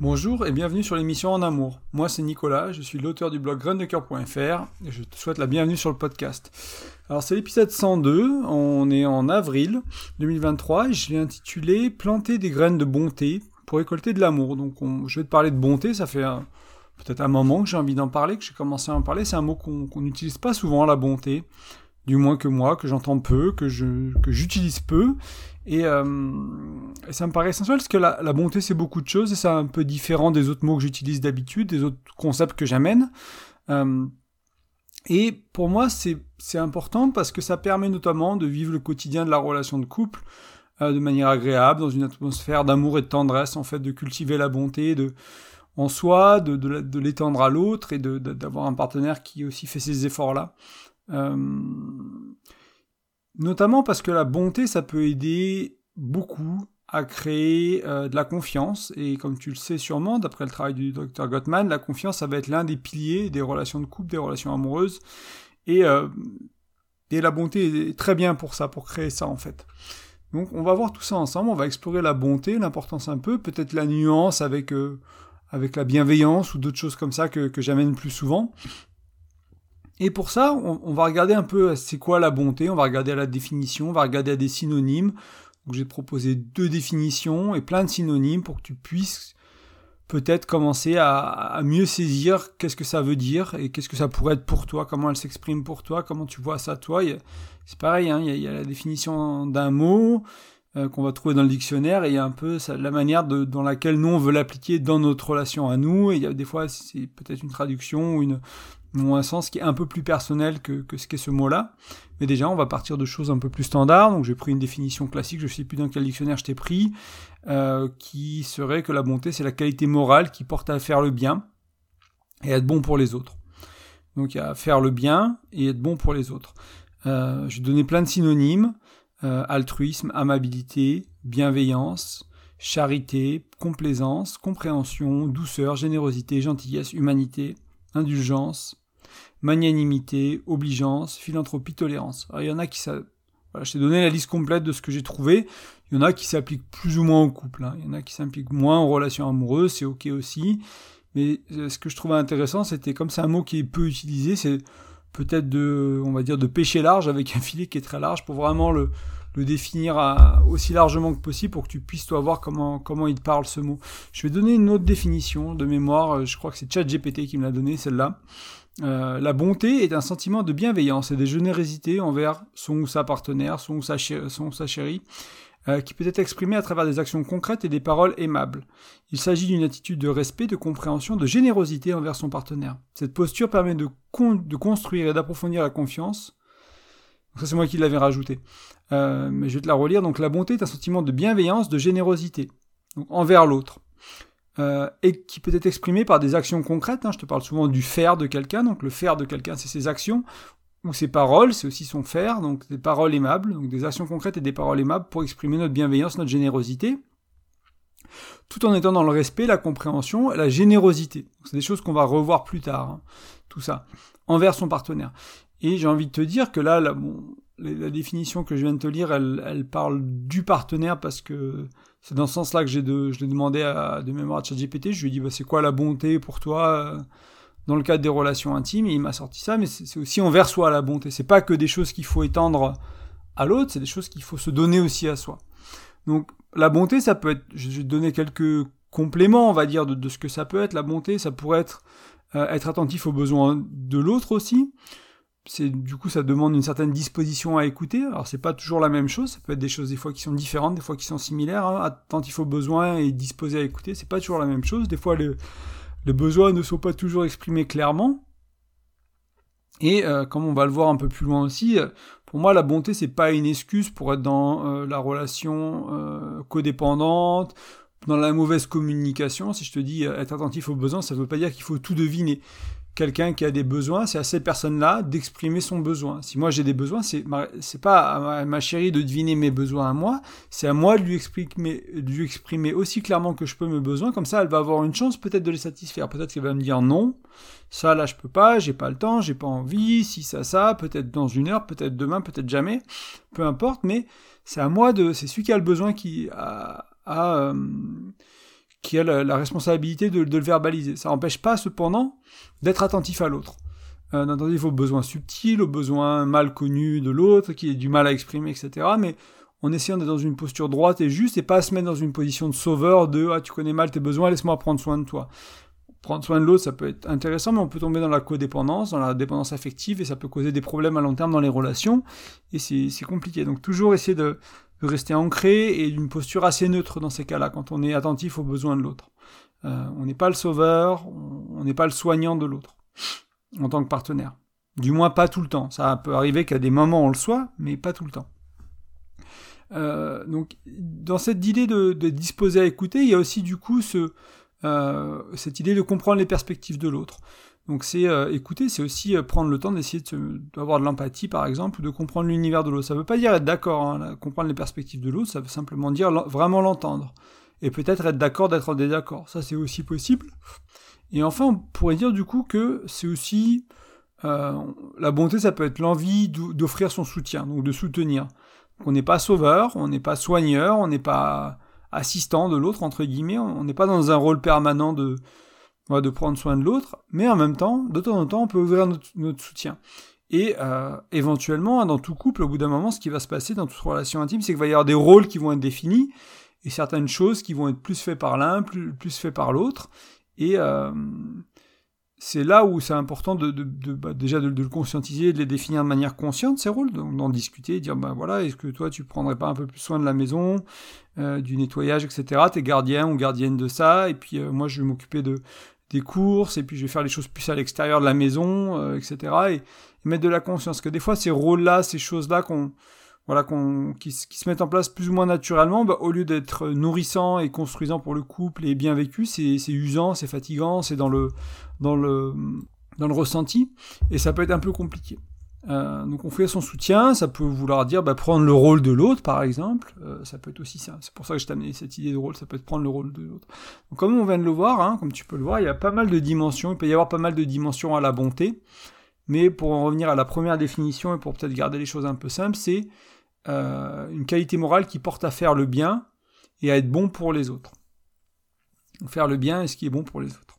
Bonjour et bienvenue sur l'émission En Amour. Moi c'est Nicolas, je suis l'auteur du blog graindecoeur.fr et je te souhaite la bienvenue sur le podcast. Alors c'est l'épisode 102, on est en avril 2023 et je l'ai intitulé Planter des graines de bonté pour récolter de l'amour. Donc je vais te parler de bonté, ça fait peut-être un moment que j'ai envie d'en parler, que j'ai commencé à en parler. C'est un mot qu'on n'utilise pas souvent, la bonté du moins que moi, que j'entends peu, que je que j'utilise peu. Et, euh, ça me paraît essentiel parce que la, la bonté c'est beaucoup de choses et c'est un peu différent des autres mots que j'utilise d'habitude, des autres concepts que j'amène. Euh, et pour moi c'est c'est important parce que ça permet notamment de vivre le quotidien de la relation de couple euh, de manière agréable, dans une atmosphère d'amour et de tendresse, en fait, de cultiver la bonté de en soi, de, de, de l'étendre à l'autre et d'avoir un partenaire qui aussi fait ces efforts-là. Euh, notamment parce que la bonté, ça peut aider beaucoup à créer euh, de la confiance. Et comme tu le sais sûrement, d'après le travail du docteur Gottman, la confiance, ça va être l'un des piliers des relations de couple, des relations amoureuses. Et, euh, et la bonté est très bien pour ça, pour créer ça en fait. Donc on va voir tout ça ensemble, on va explorer la bonté, l'importance un peu, peut-être la nuance avec, avec la bienveillance ou d'autres choses comme ça que, que j'amène plus souvent. Et pour ça, on, va regarder un peu c'est quoi la bonté, on va regarder à la définition, on va regarder à des synonymes. J'ai proposé deux définitions et plein de synonymes pour que tu puisses peut-être commencer à, mieux saisir qu'est-ce que ça veut dire et qu'est-ce que ça pourrait être pour toi, comment elle s'exprime pour toi, comment tu vois ça toi. C'est pareil, hein, il, y a, la définition d'un mot euh, qu'on va trouver dans le dictionnaire et il y a un peu la manière dans laquelle nous on veut l'appliquer dans notre relation à nous. Et il y a des fois c'est peut-être une traduction ou une, ont un sens qui est un peu plus personnel que, ce qu'est ce mot-là. Mais déjà, on va partir de choses un peu plus standards. Donc, j'ai pris une définition classique, je ne sais plus dans quel dictionnaire je t'ai pris, euh, qui serait que la bonté, c'est la qualité morale qui porte à faire le bien et être bon pour les autres. Donc, il y a faire le bien et être bon pour les autres. Euh, donner plein de synonymes euh, altruisme, amabilité, bienveillance, charité, complaisance, compréhension, douceur, générosité, gentillesse, humanité, indulgence, magnanimité, obligeance, philanthropie, tolérance. il y en a qui je t'ai donné la liste complète de ce que j'ai trouvé. Il y en a qui s'appliquent plus ou moins au couple. Hein. Il y en a qui s'impliquent moins en relations amoureuses, c'est ok aussi. Mais euh, ce que je trouvais intéressant, c'était comme c'est un mot qui est peu utilisé, c'est peut-être de, on va dire, de pêcher large avec un filet qui est très large pour vraiment le, le définir aussi largement que possible pour que tu puisses toi voir comment comment il te parle ce mot. Je vais donner une autre définition de mémoire. Euh, je crois que c'est ChatGPT qui me l'a donné celle-là. Euh, la bonté est un sentiment de bienveillance et de générosité envers son ou sa partenaire, son ou sa, chérie, euh, qui peut être exprimé à travers des actions concrètes et des paroles aimables. Il s'agit d'une attitude de respect, de compréhension, de générosité envers son partenaire. Cette posture permet de, de construire et d'approfondir la confiance. ça c'est moi qui l'avais rajouté. Euh, mais je vais te la relire. Donc la bonté est un sentiment de bienveillance, de générosité envers l'autre. Euh, et qui peut être exprimé par des actions concrètes. Hein. Je te parle souvent du faire de quelqu'un. Donc le faire de quelqu'un, c'est ses actions ou ses paroles, c'est aussi son faire. Donc des paroles aimables, donc des actions concrètes et des paroles aimables pour exprimer notre bienveillance, notre générosité, tout en étant dans le respect, la compréhension et la générosité. C'est des choses qu'on va revoir plus tard. Hein. Tout ça envers son partenaire. Et j'ai envie de te dire que là, là bon, la définition que je viens de te lire, elle, elle parle du partenaire parce que c'est dans ce sens-là que j'ai je l'ai demandé à, de mémoire à ChatGPT. Je lui ai dit, bah, c'est quoi la bonté pour toi euh, dans le cadre des relations intimes? Et il m'a sorti ça, mais c'est aussi envers soi la bonté. C'est pas que des choses qu'il faut étendre à l'autre, c'est des choses qu'il faut se donner aussi à soi. Donc la bonté, ça peut être, je vais donner quelques compléments, on va dire, de, de ce que ça peut être. La bonté, ça pourrait être euh, être attentif aux besoins de l'autre aussi c'est du coup ça demande une certaine disposition à écouter. Alors c'est pas toujours la même chose, ça peut être des choses des fois qui sont différentes, des fois qui sont similaires. Hein. Attentif aux besoins et disposé à écouter, c'est pas toujours la même chose. Des fois les, besoins ne sont pas toujours exprimés clairement. Et euh, comme on va le voir un peu plus loin aussi, euh, pour moi la bonté c'est pas une excuse pour être dans euh, la relation codépendante, dans la mauvaise communication. Si je te dis être attentif aux besoins, ça veut pas dire qu'il faut tout deviner quelqu'un qui a des besoins, c'est à cette personne-là d'exprimer son besoin. Si moi j'ai des besoins, c'est pas à ma, chérie de deviner mes besoins à moi, c'est à moi de lui exprimer, aussi clairement que je peux mes besoins. Comme ça, elle va avoir une chance peut-être de les satisfaire. Peut-être qu'elle va me dire non, ça là je peux pas, j'ai pas le temps, j'ai pas envie, si ça ça, peut-être dans une heure, peut-être demain, peut-être jamais, peu importe. Mais c'est à moi de, c'est celui qui a le besoin qui a, a euh, qui a la, responsabilité de, le verbaliser. Ça n'empêche pas cependant d'être attentif à l'autre. Euh, attentif aux besoins subtils, aux besoins mal connus de l'autre, qui a du mal à exprimer, etc. Mais en essayant d'être dans une posture droite et juste, et pas se mettre dans une position de sauveur de ah tu connais mal tes besoins, laisse-moi prendre soin de toi. Prendre soin de l'autre, ça peut être intéressant, mais on peut tomber dans la codépendance, dans la dépendance affective, et ça peut causer des problèmes à long terme dans les relations, et c'est compliqué. Donc toujours essayer de, rester ancré et d'une posture assez neutre dans ces cas-là, quand on est attentif aux besoins de l'autre. Euh, on n'est pas le sauveur, on n'est pas le soignant de l'autre, en tant que partenaire. Du moins pas tout le temps. Ça peut arriver qu'à des moments on le soit, mais pas tout le temps. Euh, donc, dans cette idée de, disposer à écouter, il y a aussi du coup ce, euh, cette idée de comprendre les perspectives de l'autre. Donc, c'est euh, écouter, c'est aussi prendre le temps d'essayer d'avoir de l'empathie, par exemple, ou de comprendre l'univers de l'autre. Ça ne veut pas dire être d'accord, hein, comprendre les perspectives de l'autre, ça veut simplement dire vraiment l'entendre. Et peut-être être d'accord d'être en désaccord. Ça, c'est aussi possible. Et enfin, on pourrait dire du coup que c'est aussi la bonté, ça peut être l'envie d'offrir son soutien, donc de soutenir. On n'est pas sauveur, on n'est pas soigneur, on n'est pas assistant de l'autre, entre guillemets, on n'est pas dans un rôle permanent de, de prendre soin de l'autre, mais en même temps, de temps en temps, on peut ouvrir notre, soutien. Et euh, éventuellement, dans tout couple, au bout d'un moment, ce qui va se passer dans toute relation intime, c'est qu'il va y avoir des rôles qui vont être définis, et certaines choses qui vont être plus faites par l'un, plus, plus faites par l'autre. Et, euh, c'est là où c'est important de, bah, déjà de, le conscientiser, de les définir de manière consciente, ces rôles, d'en discuter, dire, ben voilà, est-ce que toi tu prendrais pas un peu plus soin de la maison, euh, du nettoyage, etc. T'es gardien ou gardienne de ça, et puis euh, moi je vais m'occuper de des courses, et puis je vais faire les choses plus à l'extérieur de la maison, euh, etc. Et, et, mettre de la conscience, que des fois ces rôles-là, ces choses-là qu'on voilà, qu'on, qui, se mettent en place plus ou moins naturellement, bah, au lieu d'être nourrissant et construisant pour le couple et bien vécu, c'est, c'est usant, c'est fatigant, c'est dans le, dans le, dans le ressenti, et ça peut être un peu compliqué. Euh, donc on fait son soutien, ça peut vouloir dire bah, prendre le rôle de l'autre par exemple, euh, ça peut être aussi ça, c'est pour ça que je t'ai amené cette idée de rôle, ça peut être prendre le rôle de l'autre. Donc comme on vient de le voir, hein, comme tu peux le voir, il y a pas mal de dimensions, il peut y avoir pas mal de dimensions à la bonté, mais pour en revenir à la première définition et pour peut-être garder les choses un peu simples, c'est euh, une qualité morale qui porte à faire le bien et à être bon pour les autres. Faire le bien et ce qui est bon pour les autres.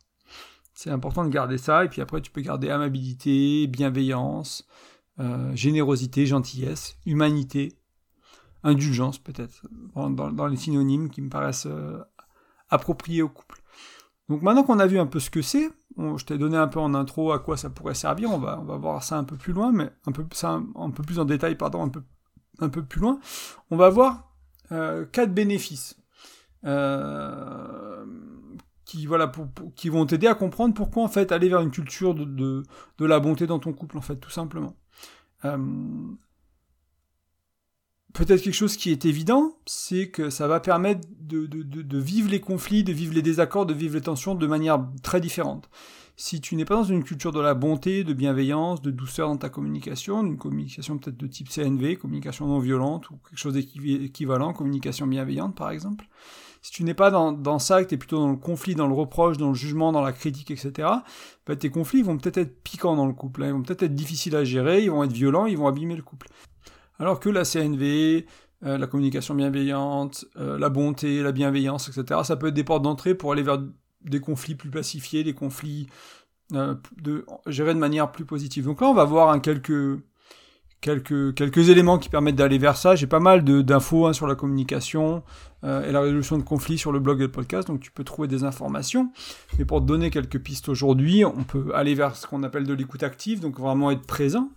C'est important de garder ça, et puis après tu peux garder amabilité, bienveillance, euh, générosité, gentillesse, humanité, indulgence peut-être, dans, les synonymes qui me paraissent euh, appropriés au couple. Donc maintenant qu'on a vu un peu ce que c'est, je t'ai donné un peu en intro à quoi ça pourrait servir, on va, on va voir ça un peu plus loin, mais un peu, ça, un peu plus en détail, pardon, un peu un peu plus loin, on va voir euh, quatre bénéfices euh, qui vont t'aider à comprendre pourquoi en fait aller vers une culture de, de, la bonté dans ton couple en fait tout simplement. Euh, peut-être quelque chose qui est évident, c'est que ça va permettre de, de, vivre les conflits, de vivre les désaccords, de vivre les tensions de manière très différente si tu n'es pas dans une culture de la bonté, de bienveillance, de douceur dans ta communication, une communication peut-être de type CNV, communication non violente, ou quelque chose d'équivalent, communication bienveillante par exemple, si tu n'es pas dans, ça, que tu es plutôt dans le conflit, dans le reproche, dans le jugement, dans la critique, etc., bah, tes conflits vont peut-être être piquants dans le couple, hein. ils vont peut-être être difficiles à gérer, ils vont être violents, ils vont abîmer le couple. Alors que la CNV, euh, la communication bienveillante, euh, la bonté, la bienveillance, etc., ça peut être des portes d'entrée pour aller vers des conflits plus pacifiés, des conflits euh, gérés de manière plus positive. Donc là, on va voir un quelques, quelques, quelques éléments qui permettent d'aller vers ça. J'ai pas mal d'infos hein, sur la communication euh, et la résolution de conflits sur le blog et le podcast, donc tu peux trouver des informations. Mais pour te donner quelques pistes aujourd'hui, on peut aller vers ce qu'on appelle de l'écoute active, donc vraiment être présent.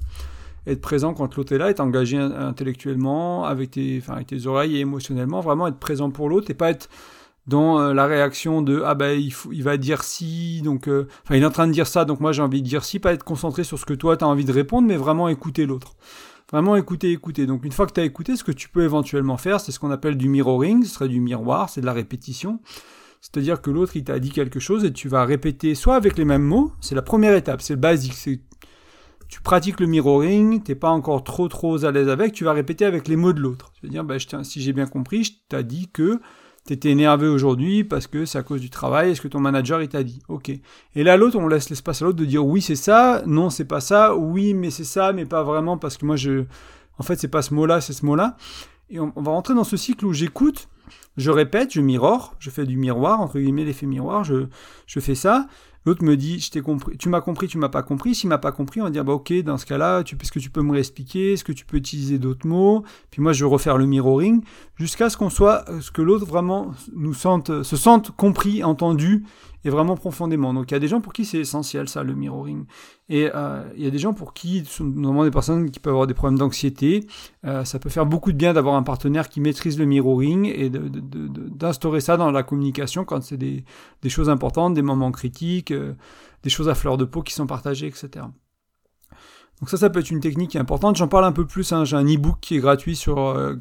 Être présent quand l'autre est là, être engagé intellectuellement, avec tes, avec tes oreilles et émotionnellement, vraiment être présent pour l'autre et pas être dans euh, la réaction de ah ben il, va dire si donc euh, enfin il est en train de dire ça donc moi j'ai envie de dire si pas être concentré sur ce que toi tu as envie de répondre mais vraiment écouter l'autre. Vraiment écouter écouter. Donc une fois que tu as écouté ce que tu peux éventuellement faire c'est ce qu'on appelle du mirroring ce serait du miroir c'est de la répétition. C'est-à-dire que l'autre il t'a dit quelque chose et tu vas répéter soit avec les mêmes mots c'est la première étape c'est le basique c'est tu pratiques le mirroring, t'es pas encore trop trop à l'aise avec, tu vas répéter avec les mots de l'autre. Tu vas dire, bah, si j'ai bien compris, je t'ai dit que t'étais énervé aujourd'hui parce que c'est à cause du travail, est-ce que ton manager t'a dit? Ok. Et là l'autre, on laisse l'espace à l'autre de dire oui c'est ça, non c'est pas ça, oui mais c'est ça, mais pas vraiment parce que moi je... En fait c'est pas ce mot-là, c'est ce mot-là. Et on, va rentrer dans ce cycle où j'écoute, je répète, je mirore, je fais du miroir, entre guillemets l'effet miroir, je, je fais ça, L'autre me dit, je compris, tu m'as compris, tu m'as pas compris. S'il m'a pas compris, on va dire, bah ok, dans ce cas-là, est-ce que tu peux me réexpliquer? Est-ce que tu peux utiliser d'autres mots? Puis moi, je vais refaire le mirroring jusqu'à ce qu'on soit, euh, ce que l'autre vraiment nous sente, se sente compris, entendu et vraiment profondément. Donc il y a des gens pour qui c'est essentiel ça, le mirroring. Et euh, il y a des gens pour qui, normalement des personnes qui peuvent avoir des problèmes d'anxiété, euh, ça peut faire beaucoup de bien d'avoir un partenaire qui maîtrise le mirroring et d'instaurer ça dans la communication quand c'est des, choses importantes, des moments critiques, euh, des choses à fleur de peau qui sont partagées, etc. Donc ça, ça peut être une technique importante. J'en parle un peu plus. Hein. J'ai un e-book qui est gratuit sur euh,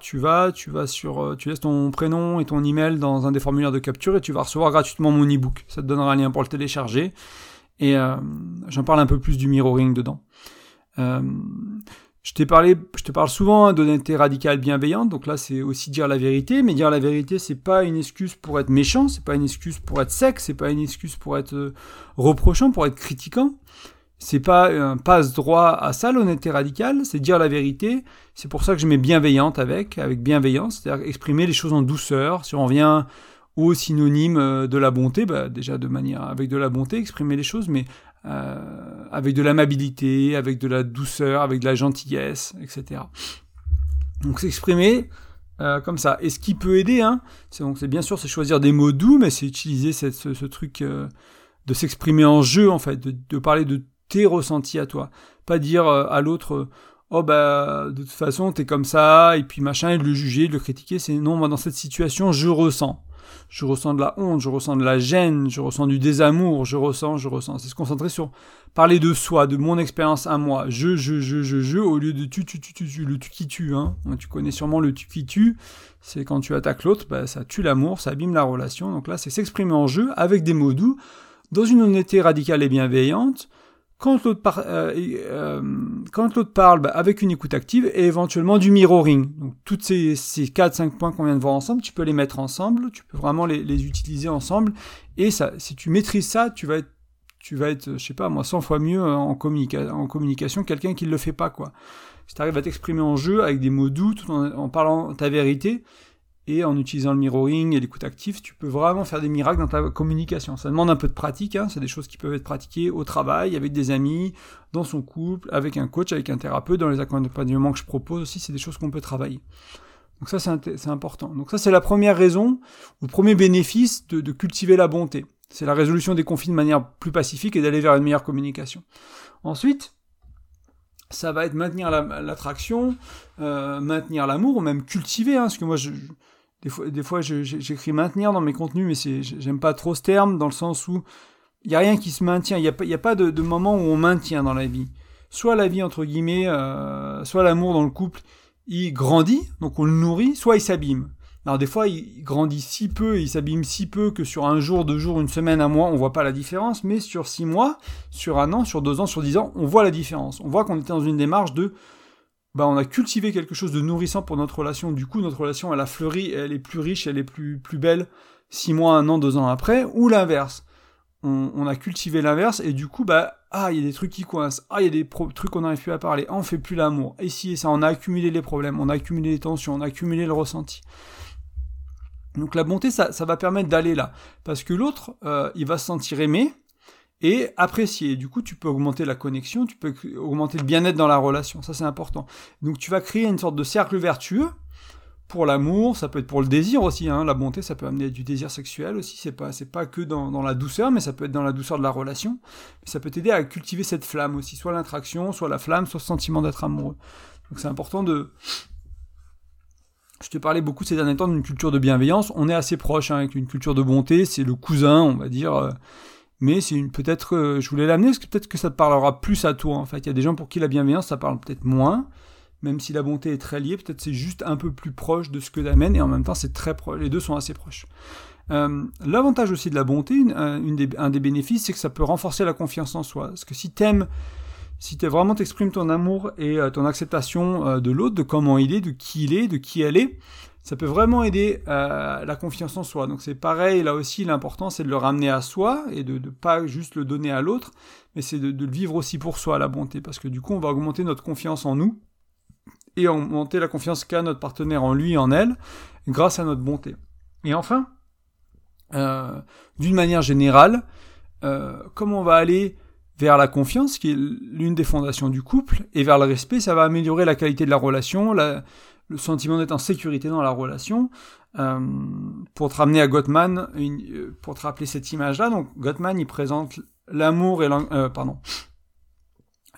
Tu vas, tu vas sur, euh, tu laisses ton prénom et ton email dans un des formulaires de capture et tu vas recevoir gratuitement mon e-book. Ça te donnera un lien pour le télécharger. Et euh, j'en parle un peu plus du mirroring dedans. Euh, je t'ai parlé, je te parle souvent hein, d'honnêteté radicale bienveillante. Donc là, c'est aussi dire la vérité. Mais dire la vérité, c'est pas une excuse pour être méchant. C'est pas une excuse pour être sec. C'est pas une excuse pour être euh, reprochant, pour être critiquant c'est pas un passe-droit à ça, l'honnêteté radicale, c'est dire la vérité. C'est pour ça que je mets bienveillante avec, avec bienveillance, c'est-à-dire exprimer les choses en douceur. Si on revient au synonyme euh, de la bonté, bah déjà de manière avec de la bonté, exprimer les choses, mais euh, avec de l'amabilité, avec de la douceur, avec de la gentillesse, etc. Donc s'exprimer euh, comme ça. Et ce qui peut aider, hein, c'est bien sûr c'est choisir des mots doux, mais c'est utiliser ce, ce, truc de s'exprimer en jeu en fait, de, de parler de tes ressentis à toi. Pas dire euh, à l'autre, euh, oh bah de toute façon t'es comme ça, et puis machin, et de le juger, de le critiquer. C'est non, moi dans cette situation, je ressens. Je ressens de la honte, je ressens de la gêne, je ressens du désamour, je ressens, je ressens. C'est se concentrer sur parler de soi, de mon expérience à moi. Je, je, je, je, je, au lieu de tu, tu, tu, tu, tu le tu qui tue. Hein. Tu connais sûrement le tu qui tue. C'est quand tu attaques l'autre, bah, ça tue l'amour, ça abîme la relation. Donc là, c'est s'exprimer en jeu avec des mots doux, dans une honnêteté radicale et bienveillante, quand l'autre euh, euh, quand l'autre parle bah, avec une écoute active et éventuellement du mirroring. Donc toutes ces, ces 4-5 points qu'on vient de voir ensemble, tu peux les mettre ensemble, tu peux vraiment les, les, utiliser ensemble. Et ça, si tu maîtrises ça, tu vas être, tu vas être, je sais pas moi, 100 fois mieux en, communica en communication quelqu'un qui ne le fait pas quoi. Si tu arrives à t'exprimer en jeu avec des mots doux en parlant ta vérité, et en utilisant le mirroring et l'écoute active, tu peux vraiment faire des miracles dans ta communication. Ça demande un peu de pratique, hein. c'est des choses qui peuvent être pratiquées au travail, avec des amis, dans son couple, avec un coach, avec un thérapeute, dans les accompagnements que je propose aussi, c'est des choses qu'on peut travailler. Donc ça, c'est important. Donc ça, c'est la première raison, ou le premier bénéfice de, de cultiver la bonté. C'est la résolution des conflits de manière plus pacifique et d'aller vers une meilleure communication. Ensuite, ça va être maintenir l'attraction, euh, maintenir l'amour, ou même cultiver, hein, parce que moi, je, des fois, j'écris maintenir dans mes contenus, mais j'aime pas trop ce terme, dans le sens où il n'y a rien qui se maintient, il n'y a, a pas de, de, moment où on maintient dans la vie. Soit la vie, entre guillemets, euh, soit l'amour dans le couple, il grandit, donc on le nourrit, soit il s'abîme. Alors des fois, il grandit si peu, il s'abîme si peu que sur un jour, deux jours, une semaine, un mois, on voit pas la différence, mais sur six mois, sur un an, sur deux ans, sur dix ans, on voit la différence. On voit qu'on était dans une démarche de, bah, on a cultivé quelque chose de nourrissant pour notre relation. Du coup, notre relation, elle a fleuri, elle est plus riche, elle est plus, plus belle six mois, un an, deux ans après, ou l'inverse. On, a cultivé l'inverse, et du coup, bah, ah, il y a des trucs qui coincent, ah, il y a des trucs qu'on n'arrive plus à parler, ah, on fait plus l'amour, et si et ça, on a accumulé les problèmes, on a accumulé les tensions, on a accumulé le ressenti. Donc la bonté, ça, va permettre d'aller là. Parce que l'autre, euh, il va se sentir aimé et apprécié. Du coup, tu peux augmenter la connexion, tu peux augmenter le bien-être dans la relation. Ça, c'est important. Donc tu vas créer une sorte de cercle vertueux pour l'amour, ça peut être pour le désir aussi. Hein. La bonté, ça peut amener du désir sexuel aussi. C'est pas, pas que dans, dans, la douceur, mais ça peut être dans la douceur de la relation. ça peut t'aider à cultiver cette flamme aussi, soit l'attraction, soit la flamme, soit le sentiment d'être amoureux. Donc c'est important de, je te parlais beaucoup ces derniers temps d'une culture de bienveillance. On est assez proche hein, avec une culture de bonté. C'est le cousin, on va dire. Euh, mais c'est une peut-être. Euh, je voulais l'amener parce que peut-être que ça te parlera plus à toi. En fait, il y a des gens pour qui la bienveillance ça parle peut-être moins. Même si la bonté est très liée, peut-être c'est juste un peu plus proche de ce que l'amène et en même temps c'est très proche. Les deux sont assez proches. Euh, l'avantage aussi de la bonté, un des bénéfices, c'est que ça peut renforcer la confiance en soi. Parce que si t'aimes si tu vraiment t'exprimes ton amour et euh, ton acceptation euh, de l'autre, de comment il est, de qui il est, de qui elle est, ça peut vraiment aider euh, la confiance en soi. Donc c'est pareil, là aussi l'important c'est de le ramener à soi et de ne pas juste le donner à l'autre, mais c'est de, le vivre aussi pour soi, la bonté, parce que du coup on va augmenter notre confiance en nous et augmenter la confiance qu'a notre partenaire en lui et en elle grâce à notre bonté. Et enfin, euh, d'une manière générale, euh, comme on va aller vers la confiance, qui est l'une des fondations du couple, et vers le respect, ça va améliorer la qualité de la relation, le sentiment d'être en sécurité dans la relation. Euh, pour te ramener à Gottman, pour te rappeler cette image-là, donc Gottman, il présente l'amour et pardon,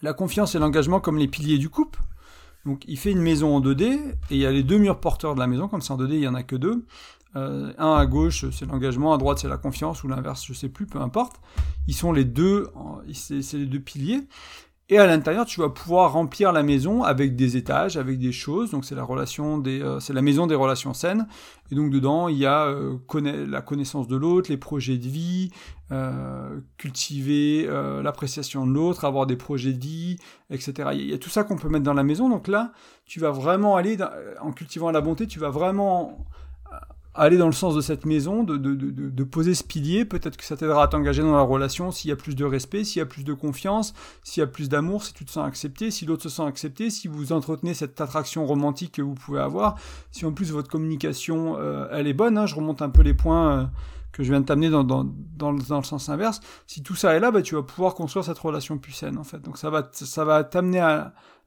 la confiance et l'engagement comme les piliers du couple. Donc il fait une maison en 2D, et il y a les deux murs porteurs de la maison, comme c'est en 2D, il y en a que deux. Euh, un à gauche, c'est l'engagement, à droite, c'est la confiance, ou l'inverse, je sais plus, peu importe. Ils sont les deux, c'est les deux piliers. Et à l'intérieur, tu vas pouvoir remplir la maison avec des étages, avec des choses. Donc c'est la relation des, euh, c'est la maison des relations saines. Et donc dedans, il y a euh, la connaissance de l'autre, les projets de vie, cultiver l'appréciation de l'autre, avoir des projets de vie, etc. Il y a tout ça qu'on peut mettre dans la maison. Donc là, tu vas vraiment aller, en cultivant la bonté, tu vas vraiment aller dans le sens de cette maison, de, de, de, de poser ce pilier, peut-être que ça t'aidera à t'engager dans la relation s'il y a plus de respect, s'il y a plus de confiance, s'il y a plus d'amour, si tu te sens accepté, si l'autre se sent accepté, si vous entretenez cette attraction romantique que vous pouvez avoir, si en plus votre communication, euh, elle est bonne, hein, je remonte un peu les points euh, que je viens de t'amener dans, dans, dans, dans, le sens inverse, si tout ça est là, bah, tu vas pouvoir construire cette relation plus saine, en fait. Donc ça va, ça va t'amener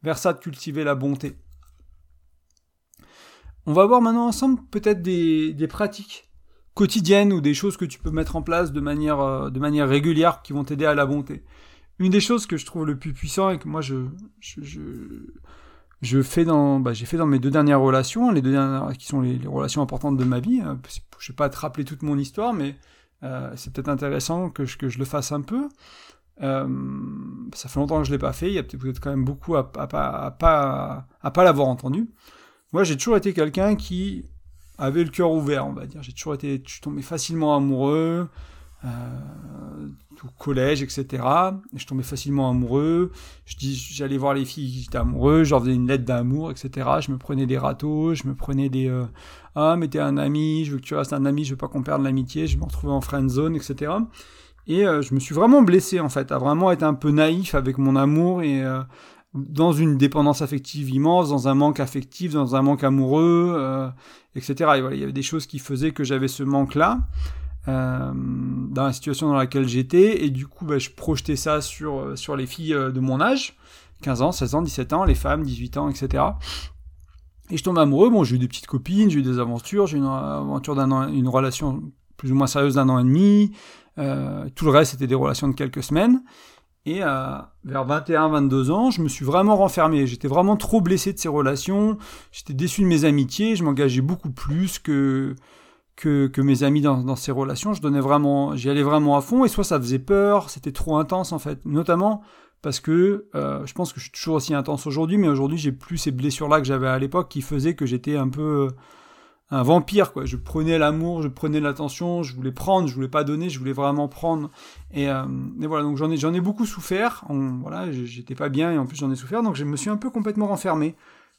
vers ça de cultiver la bonté. On va voir maintenant ensemble peut-être des, pratiques quotidiennes ou des choses que tu peux mettre en place de manière, euh, de manière régulière qui vont t'aider à la bonté. Une des choses que je trouve le plus puissant et que moi je, je, je, fais dans, bah, j'ai fait dans mes deux dernières relations, les deux dernières qui sont les, relations importantes de ma vie. Hein, je vais pas te rappeler toute mon histoire, mais euh, c'est peut-être intéressant que je, que je le fasse un peu. Euh, ça fait longtemps que je l'ai pas fait. Il y a peut-être quand même beaucoup à, à, à, pas à pas l'avoir entendu. Moi, j'ai toujours été quelqu'un qui avait le cœur ouvert, on va dire. J'ai toujours été, je tombais facilement amoureux, euh, au collège, etc. je tombais facilement amoureux. J'allais voir les filles qui étaient amoureuses, je leur faisais une lettre d'amour, etc. Je me prenais des râteaux, je me prenais des, euh, ah, mais t'es un ami, je veux que tu restes un ami, je veux pas qu'on perde l'amitié. Je me retrouvais en friend zone, etc. Et euh, je me suis vraiment blessé en fait, à vraiment être un peu naïf avec mon amour et euh, dans une dépendance affective immense, dans un manque affectif, dans un manque amoureux, euh, etc. Il y avait des choses qui faisaient que j'avais ce manque-là euh, dans la situation dans laquelle j'étais, et du coup, bah, je projetais ça sur, euh, sur les filles de mon âge, 15 ans, 16 ans, 17 ans, les femmes, 18 ans, etc. Et je tombe amoureux, bon, j'ai eu des petites copines, j'ai eu des aventures, j'ai eu une aventure d'un an, une relation plus ou moins sérieuse d'un an et demi, tout le reste c'était des relations de quelques semaines, et vers 21-22 ans, je me suis vraiment renfermé. J'étais vraiment trop blessé de ces relations. J'étais déçu de mes amitiés. Je m'engageais beaucoup plus que, que, mes amis dans, dans, ces relations. Je donnais vraiment, j'y allais vraiment à fond. Et soit ça faisait peur, c'était trop intense en fait. Notamment parce que euh, je pense que je suis toujours aussi intense aujourd'hui, mais aujourd'hui j'ai plus ces blessures-là que j'avais à l'époque qui faisaient que j'étais un peu un vampire quoi. Je prenais l'amour, je prenais l'attention, je voulais prendre, je voulais pas donner, je voulais vraiment prendre. Et, euh, voilà, donc j'en ai j'en ai beaucoup souffert. voilà, j'étais pas bien et en plus j'en ai souffert, donc je me suis un peu complètement renfermé.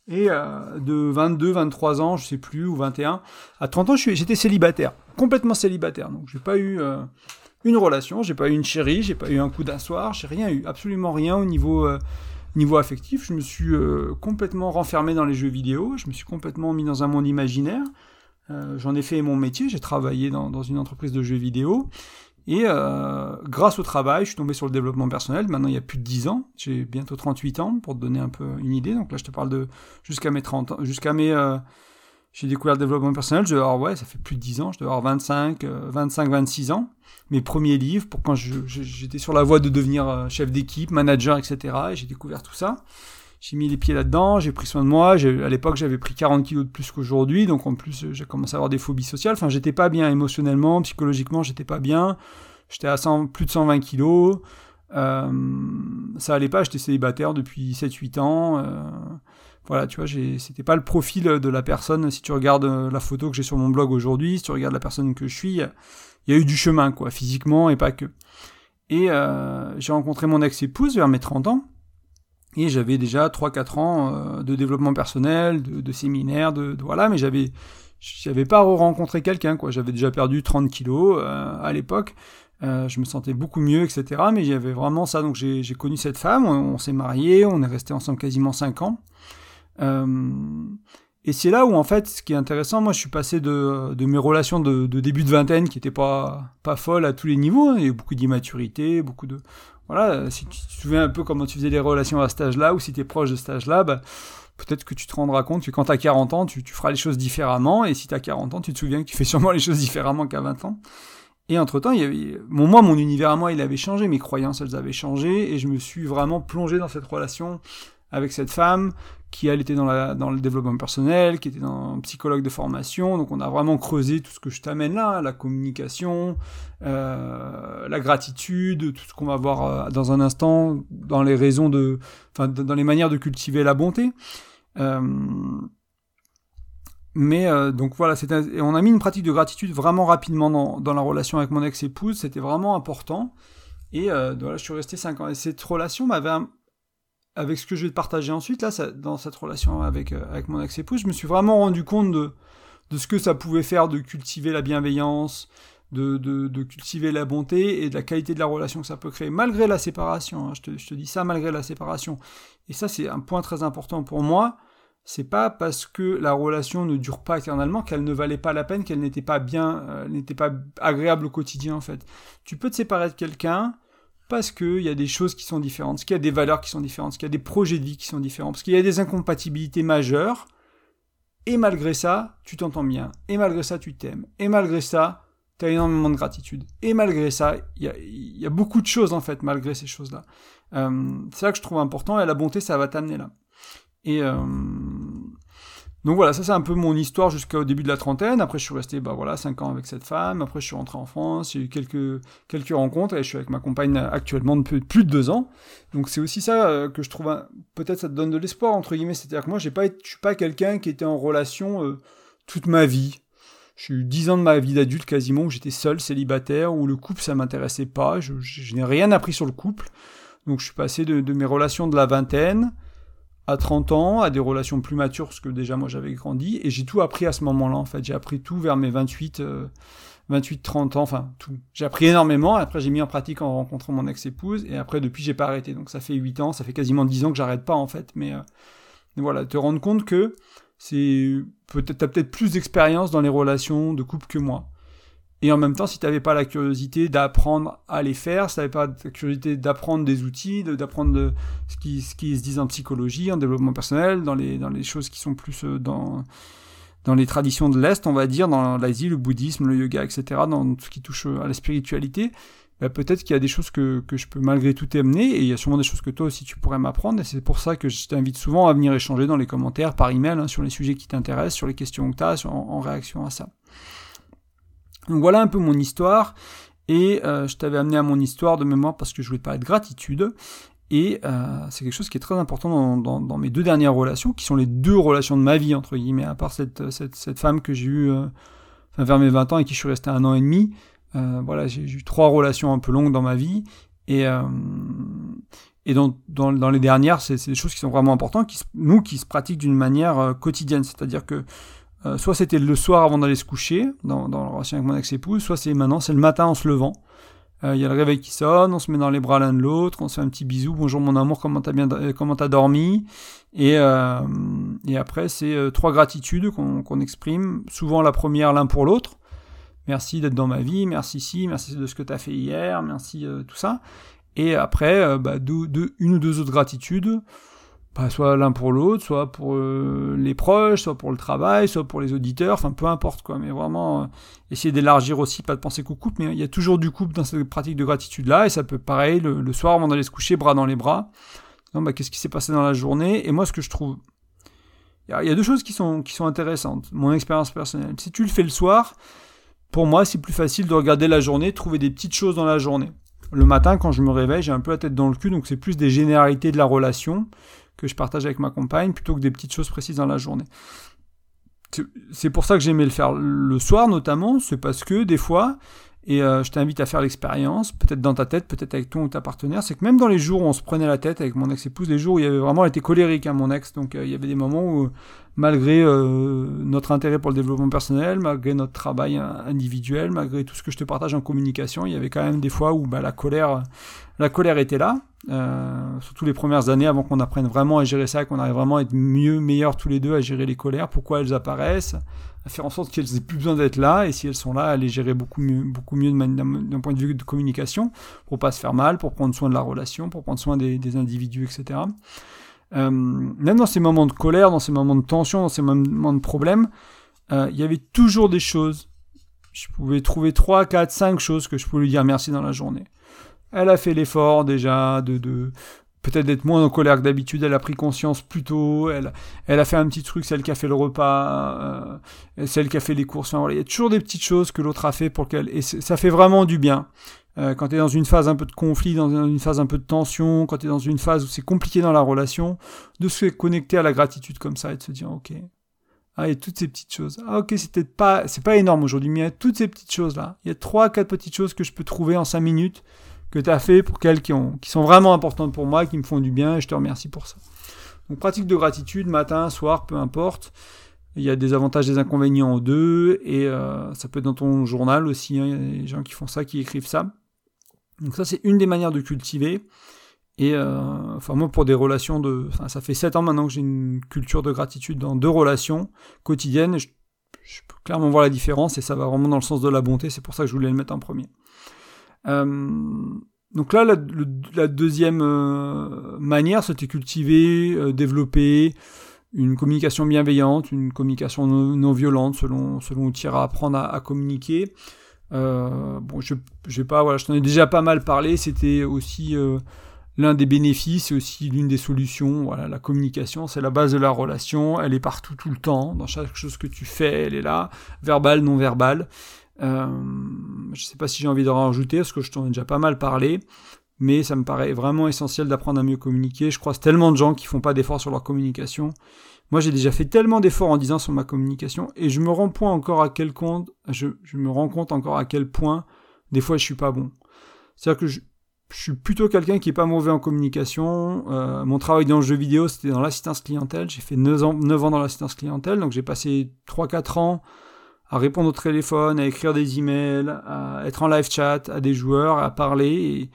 Et euh, de 22, 23 ans, je sais plus, ou 21, à 30 ans, j'étais célibataire, complètement célibataire. Donc j'ai pas eu euh, une relation, j'ai pas eu une chérie, j'ai pas eu un coup d'un soir, j'ai rien eu, absolument rien au niveau euh, Niveau affectif, je me suis euh, complètement renfermé dans les jeux vidéo, je me suis complètement mis dans un monde imaginaire. Euh, j'en ai fait mon métier, j'ai travaillé dans, une entreprise de jeux vidéo. Et euh, grâce au travail, je suis tombé sur le développement personnel. Maintenant, il y a plus de 10 ans. J'ai bientôt 38 ans, pour te donner un peu une idée. Donc là, je te parle de jusqu'à mes 30 ans, jusqu'à mes j'ai découvert le développement personnel, je devais ouais, ça fait plus de 10 ans, je devais avoir 25, 25, 26 ans. Mes premiers livres, pour quand j'étais sur la voie de devenir euh, chef d'équipe, manager, etc. Et j'ai découvert tout ça. J'ai mis les pieds là-dedans, j'ai pris soin de moi. À l'époque, j'avais pris 40 kilos de plus qu'aujourd'hui, donc en plus, j'ai commencé à avoir des phobies sociales. Enfin, j'étais pas bien émotionnellement, psychologiquement, j'étais pas bien. J'étais à 100, plus de 120 kilos. Euh, ça allait pas, j'étais célibataire depuis 7-8 ans. Euh, voilà, tu vois, c'était pas le profil de la personne. Si tu regardes euh, la photo que j'ai sur mon blog aujourd'hui, si tu regardes la personne que je suis, il y a eu du chemin, quoi, physiquement et pas que. Et euh, j'ai rencontré mon ex-épouse vers mes 30 ans, et j'avais déjà 3-4 ans euh, de développement personnel, de, séminaire, de, voilà, mais j'avais j'avais pas rencontré quelqu'un, quoi. J'avais déjà perdu 30 kilos à l'époque. je me sentais beaucoup mieux, etc. Mais j'avais vraiment ça. Donc j'ai connu cette femme, on, on s'est mariés, on est resté ensemble quasiment 5 ans. Et c'est là où, en fait, ce qui est intéressant, moi, je suis passé de, mes relations de, début de vingtaine, qui n'étaient pas, folles à tous les niveaux. Hein. Il y a beaucoup d'immaturité, beaucoup de... Voilà, si tu te souviens un peu comment tu faisais les relations à cet âge-là, ou si tu es proche de cet âge-là, bah, peut-être que tu te rendras compte que quand tu as 40 ans, tu, feras les choses différemment, et si tu as 40 ans, tu te souviens que tu fais sûrement les choses différemment qu'à 20 ans. Et entre-temps, il moi, mon univers à moi, il avait changé, mes croyances, elles avaient changé, et je me suis vraiment plongé dans cette relation avec cette femme qui elle était dans, le développement personnel, qui était dans un psychologue de formation. Donc on a vraiment creusé tout ce que je t'amène là, la communication, euh, la gratitude, tout ce qu'on va voir euh, dans un instant dans les raisons de, enfin dans les manières de cultiver la bonté. Euh, mais donc voilà, on a mis une pratique de gratitude vraiment rapidement dans, dans la relation avec mon ex-épouse. C'était vraiment important. Et voilà, je suis resté 5 ans. Et cette relation m'avait avec ce que je vais te partager ensuite, là, dans cette relation avec, euh, avec mon ex-épouse, je me suis vraiment rendu compte de, de ce que ça pouvait faire de cultiver la bienveillance, de, de, cultiver la bonté et de la qualité de la relation que ça peut créer, malgré la séparation. Hein, je, te, je, te, dis ça malgré la séparation. Et ça, c'est un point très important pour moi. C'est pas parce que la relation ne dure pas éternellement qu'elle ne valait pas la peine, qu'elle n'était pas bien, euh, n'était pas agréable au quotidien en fait. Tu peux te séparer de quelqu'un, parce qu'il y a des choses qui sont différentes, parce qu'il y a des valeurs qui sont différentes, parce qu'il y a des projets de vie qui sont différents, parce qu'il y a des incompatibilités majeures, et malgré ça, tu t'entends bien, et malgré ça, tu t'aimes, et malgré ça, tu as énormément de gratitude, et malgré ça, il y a, beaucoup de choses en fait, malgré ces choses-là. Euh, c'est ça que je trouve important, et la bonté, ça va t'amener là. Et, euh, donc voilà, ça c'est un peu mon histoire jusqu'au début de la trentaine. Après, je suis resté bah voilà cinq ans avec cette femme. Après, je suis rentré en France. J'ai eu quelques quelques rencontres et je suis avec ma compagne actuellement depuis plus de deux ans. Donc c'est aussi ça euh, que je trouve peut-être ça te donne de l'espoir entre guillemets. C'est-à-dire que moi, j'ai pas, je suis pas quelqu'un qui était en relation euh, toute ma vie. J'ai eu dix ans de ma vie d'adulte quasiment où j'étais seul, célibataire, où le couple ça m'intéressait pas. Je, n'ai rien appris sur le couple. Donc je suis passé de mes relations de la vingtaine à 30 ans, à des relations plus matures, parce que déjà moi j'avais grandi, et j'ai tout appris à ce moment-là en fait. J'ai appris tout vers mes 28, 28, 30 ans, enfin tout. J'ai appris énormément, après j'ai mis en pratique en rencontrant mon ex-épouse, et après depuis j'ai pas arrêté. Donc ça fait 8 ans, ça fait quasiment 10 ans que j'arrête pas en fait, mais, euh, voilà, te rendre compte que c'est peut-être t'as peut-être plus d'expérience dans les relations de couple que moi. Et en même temps, si tu n'avais pas la curiosité d'apprendre à les faire, si tu n'avais pas la curiosité d'apprendre des outils, d'apprendre ce qui, se dit en psychologie, en développement personnel, dans les, choses qui sont plus euh, dans, les traditions de l'Est, on va dire, dans l'Asie, le bouddhisme, le yoga, etc., dans tout ce qui touche à la spiritualité, bah, peut-être qu'il y a des choses que, je peux malgré tout amener, et il y a sûrement des choses que toi aussi tu pourrais m'apprendre, et c'est pour ça que je t'invite souvent à venir échanger dans les commentaires, par email, hein, sur les sujets qui t'intéressent, sur les questions que tu as, en réaction à ça. Donc voilà un peu mon histoire. Et euh, je t'avais amené à mon histoire de mémoire parce que je voulais parler de gratitude. Et euh, c'est quelque chose qui est très important dans, mes deux dernières relations, qui sont les deux relations de ma vie, entre guillemets, à part cette, cette, femme que j'ai eue euh, vers mes 20 ans et qui je suis resté un an et demi. voilà, j'ai eu trois relations un peu longues dans ma vie. Et, et dans, dans, les dernières, c'est des choses qui sont vraiment importantes, qui, nous, qui se pratiquent d'une manière quotidienne. C'est-à-dire que euh, soit c'était le soir avant d'aller se coucher, dans, la relation avec mon ex-épouse, soit c'est maintenant, c'est le matin en se levant. Euh, il y a le réveil qui sonne, on se met dans les bras l'un de l'autre, on se fait un petit bisou, bonjour mon amour, comment t'as bien, euh, comment t'as dormi, et et après c'est trois gratitudes qu'on exprime, souvent la première l'un pour l'autre. Merci d'être dans ma vie, merci si, merci de ce que t'as fait hier, merci tout ça. Et après, bah, deux, une ou deux autres gratitudes soit l'un pour l'autre, soit pour euh, les proches, soit pour le travail, soit pour les auditeurs, enfin peu importe quoi, mais vraiment euh, essayer d'élargir aussi, pas de penser qu'au couple, mais il y a toujours du couple dans cette pratique de gratitude-là, et ça peut pareil, le, soir avant d'aller se coucher, bras dans les bras, bah, qu'est-ce qui s'est passé dans la journée, et moi ce que je trouve, il y, a deux choses qui sont, qui sont intéressantes, mon expérience personnelle, si tu le fais le soir, pour moi c'est plus facile de regarder la journée, trouver des petites choses dans la journée. Le matin, quand je me réveille, j'ai un peu la tête dans le cul, donc c'est plus des généralités de la relation que je partage avec ma compagne plutôt que des petites choses précises dans la journée. C'est pour ça que j'aimais le faire le soir notamment, c'est parce que des fois, et euh, je t'invite à faire l'expérience, peut-être dans ta tête, peut-être avec ton ou ta partenaire, c'est que même dans les jours où on se prenait la tête avec mon ex-épouse, les jours où il y avait vraiment été colérique à hein, mon ex, donc euh, il y avait des moments où, malgré euh, notre intérêt pour le développement personnel, malgré notre travail individuel, malgré tout ce que je te partage en communication, il y avait quand même des fois où bah, la colère, la colère était là. surtout les premières années avant qu'on apprenne vraiment à gérer ça, qu'on arrive vraiment à être mieux, meilleurs tous les deux à gérer les colères, pourquoi elles apparaissent, faire en sorte qu'elles aient plus besoin d'être là, et si elles sont là, à les gérer beaucoup mieux, beaucoup mieux d'un point de vue de communication, pour pas se faire mal, pour prendre soin de la relation, pour prendre soin des, individus, etc. Euh, même dans ces moments de colère, dans ces moments de tension, dans ces moments de problème, euh, il y avait toujours des choses. Je pouvais trouver 3, 4, 5 choses que je pouvais lui dire merci dans la journée. Elle a fait l'effort déjà de peut-être d'être moins en colère que d'habitude. Elle a pris conscience plus tôt. Elle, elle a fait un petit truc, celle qui a fait le repas, euh, celle qui a fait les courses. Il y a toujours des petites choses que l'autre a fait pour qu'elle. Et ça fait vraiment du bien. Euh, quand tu es dans une phase un peu de conflit, dans une phase un peu de tension, quand tu es dans une phase où c'est compliqué dans la relation, de se connecter à la gratitude comme ça et de se dire ok. Ah, et toutes ces petites choses. Ah, ok, c'est peut-être pas, c'est pas énorme aujourd'hui, mais il y a toutes ces petites choses-là. Il y a trois, quatre petites choses que je peux trouver en cinq minutes que tu as fait pour qu'elles qui, ont, qui sont vraiment importantes pour moi, qui me font du bien, et je te remercie pour ça. Donc, pratique de gratitude, matin, soir, peu importe. Il y a des avantages des inconvénients aux deux, et euh, ça peut être dans ton journal aussi. Hein. Il y a des gens qui font ça, qui écrivent ça. Donc ça, c'est une des manières de cultiver. Et euh, enfin moi, pour des relations de... Enfin, ça fait sept ans maintenant que j'ai une culture de gratitude dans deux relations quotidiennes. je, peux clairement voir la différence et ça va vraiment dans le sens de la bonté. C'est pour ça que je voulais le mettre en premier. Euh, donc là, la, deuxième euh, manière, c'était cultiver, développer une communication bienveillante, une communication non, violente, selon, selon où tu iras apprendre à communiquer. Euh, bon, je, pas, voilà, je t'en ai déjà pas mal parlé. C'était aussi euh, l'un des bénéfices et aussi l'une des solutions. Voilà, la communication, c'est la base de la relation. Elle est partout, tout le temps. Dans chaque chose que tu fais, elle est là, verbale, non verbale. Euh, je sais pas si j'ai envie de rajouter parce que je t'en ai déjà pas mal parlé. Mais ça me paraît vraiment essentiel d'apprendre à mieux communiquer. Je croise tellement de gens qui font pas d'efforts sur leur communication. Moi, j'ai déjà fait tellement d'efforts en disant sur ma communication et je me rends point encore à quel compte, je, me rends compte encore à quel point des fois je suis pas bon. C'est-à-dire que je, suis plutôt quelqu'un qui est pas mauvais en communication. Euh, mon travail dans le jeu vidéo, c'était dans l'assistance clientèle. J'ai fait 9 ans, 9 ans dans l'assistance clientèle, donc j'ai passé 3-4 ans à répondre au téléphone, à écrire des emails, à être en live chat, à des joueurs, à parler. Et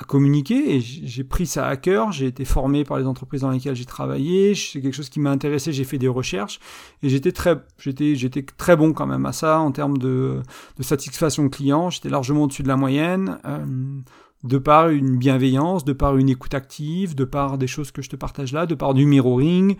à communiquer et j'ai pris ça à cœur. J'ai été formé par les entreprises dans lesquelles j'ai travaillé. C'est quelque chose qui m'a intéressé. J'ai fait des recherches et j'étais très, j'étais, j'étais très bon quand même à ça en termes de, satisfaction client. J'étais largement au-dessus de la moyenne. Euh, de par une bienveillance, de par une écoute active, de par des choses que je te partage là, de par du mirroring,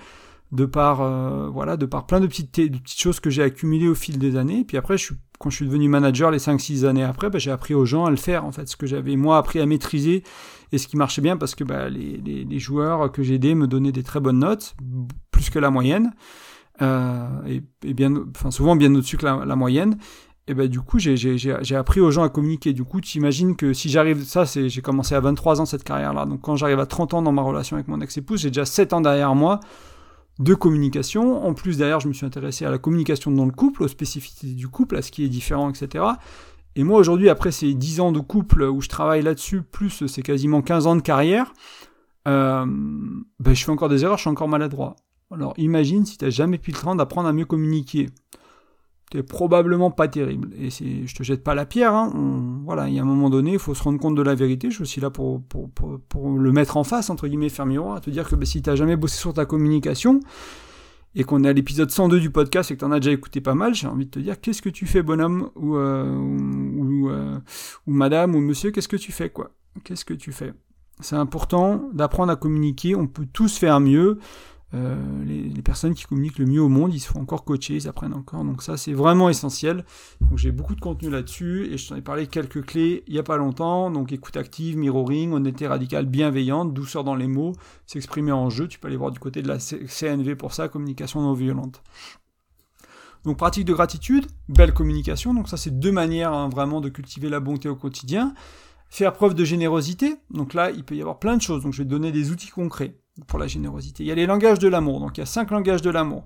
de par euh, voilà, de par plein de petites, de petites choses que j'ai accumulées au fil des années. Puis après, je suis quand je suis devenu manager les 5-6 années après, bah, j'ai appris aux gens à le faire, en fait, ce que j'avais moi appris à maîtriser et ce qui marchait bien parce que bah, les, les, les, joueurs que j'ai me donnaient des très bonnes notes, plus que la moyenne, euh, et, et, bien, enfin souvent bien au-dessus que la, la, moyenne. Et ben du coup, j'ai appris aux gens à communiquer. Du coup, tu imagines que si j'arrive, ça, j'ai commencé à 23 ans cette carrière-là. Donc quand j'arrive à 30 ans dans ma relation avec mon ex-épouse, j'ai déjà 7 ans derrière moi de communication. En plus, derrière, je me suis intéressé à la communication dans le couple, aux spécificités du couple, à ce qui est différent, etc. Et moi, aujourd'hui, après ces 10 ans de couple où je travaille là-dessus, plus ces quasiment 15 ans de carrière, euh, ben, je fais encore des erreurs, je suis encore maladroit. Alors imagine si tu n'as jamais pris le temps d'apprendre à mieux communiquer t'es probablement pas terrible. Et c'est, je te jette pas la pierre, hein. voilà, il y a un moment donné, il faut se rendre compte de la vérité. Je suis aussi là pour, pour, pour, le mettre en face, entre guillemets, faire miroir, te dire que bah, si t'as jamais bossé sur ta communication, et qu'on est à l'épisode 102 du podcast et que t'en as déjà écouté pas mal, j'ai envie de te dire, qu'est-ce que tu fais, bonhomme, ou, euh, ou, euh, ou madame, ou monsieur, qu'est-ce que tu fais, quoi? Qu'est-ce que tu fais? C'est important d'apprendre à communiquer, on peut tous faire mieux. Euh, les, personnes qui communiquent le mieux au monde, ils se font encore coacher, ils apprennent encore. Donc ça, c'est vraiment essentiel. Donc j'ai beaucoup de contenu là-dessus et je t'en ai parlé quelques clés il n'y a pas longtemps. Donc écoute active, mirroring, honnêteté radicale bienveillante, douceur dans les mots, s'exprimer en jeu. Tu peux aller voir du côté de la CNV pour ça, communication non violente. Donc pratique de gratitude, belle communication. Donc ça, c'est deux manières hein, vraiment de cultiver la bonté au quotidien. Faire preuve de générosité. Donc là, il peut y avoir plein de choses. Donc je vais te donner des outils concrets pour la générosité. Il y a les langages de l'amour, donc il y a cinq langages de l'amour.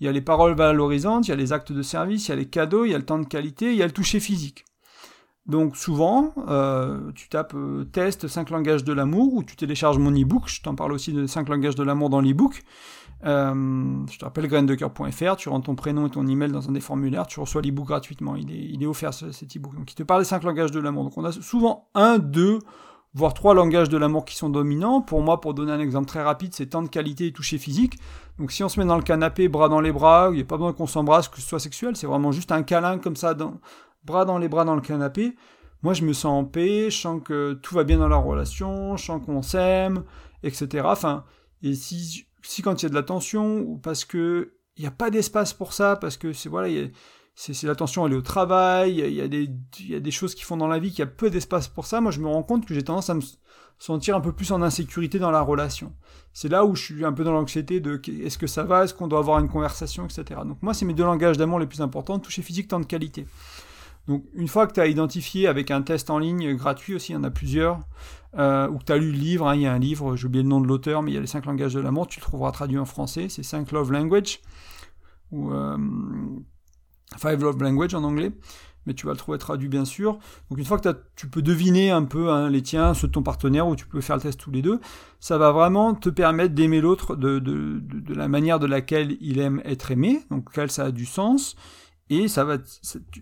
Il y a les paroles valorisantes, il y a les actes de service, il y a les cadeaux, il y a le temps de qualité, il y a le toucher physique. Donc souvent, euh, tu tapes euh, test 5 langages de l'amour ou tu télécharges mon e-book. Je t'en parle aussi de 5 langages de l'amour dans l'e-book. Euh, je te rappelle graindecoeur.fr, tu rentres ton prénom et ton email dans un des formulaires, tu reçois l'e-book gratuitement. Il est, il est offert cet e-book. Donc il te parle des 5 langages de l'amour. Donc on a souvent un, deux, voire trois langages de l'amour qui sont dominants. Pour moi, pour donner un exemple très rapide, c'est temps de qualité et toucher physique. Donc si on se met dans le canapé, bras dans les bras, il n'y a pas besoin qu'on s'embrasse, que ce soit sexuel, c'est vraiment juste un câlin comme ça, bras dans les bras dans le canapé. Moi, je me sens en paix, je sens que tout va bien dans la relation, je sens qu'on s'aime, etc. Enfin, et si, si quand il y a de la tension, ou parce que il n'y a pas d'espace pour ça, parce que c'est voilà, c'est la tension elle est au travail, il y, a des, il y a des choses qui font dans la vie qu'il y a peu d'espace pour ça, moi je me rends compte que j'ai tendance à me sentir un peu plus en insécurité dans la relation. C'est là où je suis un peu dans l'anxiété de est-ce que ça va, est-ce qu'on doit avoir une conversation, etc. Donc moi c'est mes deux langages d'amour les plus importants, toucher physique, temps de qualité. Donc une fois que tu as identifié avec un test en ligne gratuit aussi, il y en a plusieurs, euh, ou que tu as lu le livre, hein, il y a un livre, j'ai oublié le nom de l'auteur, mais il y a les cinq langages de l'amour, tu le trouveras traduit en français, c'est 5 Love Language, euh, Five Love Language en anglais, mais tu vas le trouver traduit bien sûr. Donc une fois que tu peux deviner un peu hein, les tiens, ceux de ton partenaire, ou tu peux faire le test tous les deux, ça va vraiment te permettre d'aimer l'autre de, la manière de laquelle il aime être aimé, donc quel ça a du sens, et ça va,